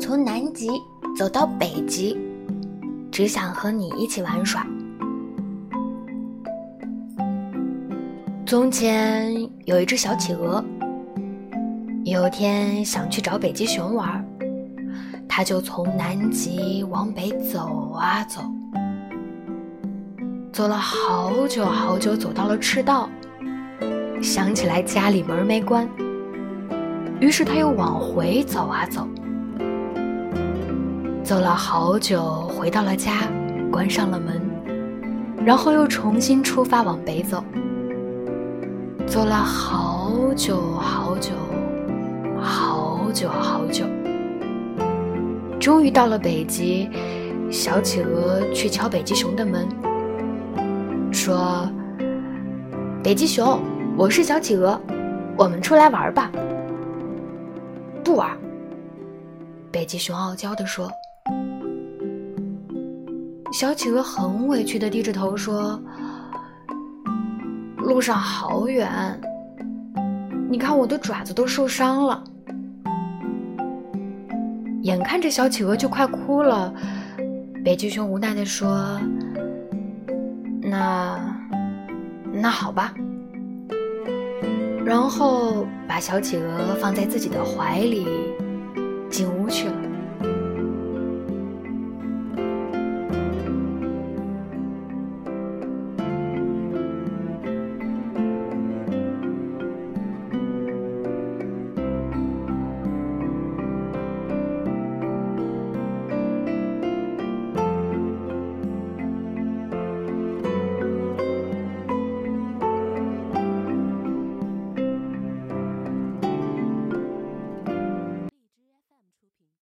从南极走到北极，只想和你一起玩耍。从前有一只小企鹅，有天想去找北极熊玩，它就从南极往北走啊走，走了好久好久，走到了赤道，想起来家里门没关，于是它又往回走啊走。走了好久，回到了家，关上了门，然后又重新出发往北走。走了好久好久，好久好久，终于到了北极。小企鹅去敲北极熊的门，说：“北极熊，我是小企鹅，我们出来玩吧。”不玩。北极熊傲娇地说。小企鹅很委屈的低着头说：“路上好远，你看我的爪子都受伤了。”眼看着小企鹅就快哭了，北极熊无奈的说：“那那好吧。”然后把小企鹅放在自己的怀里，进屋去了。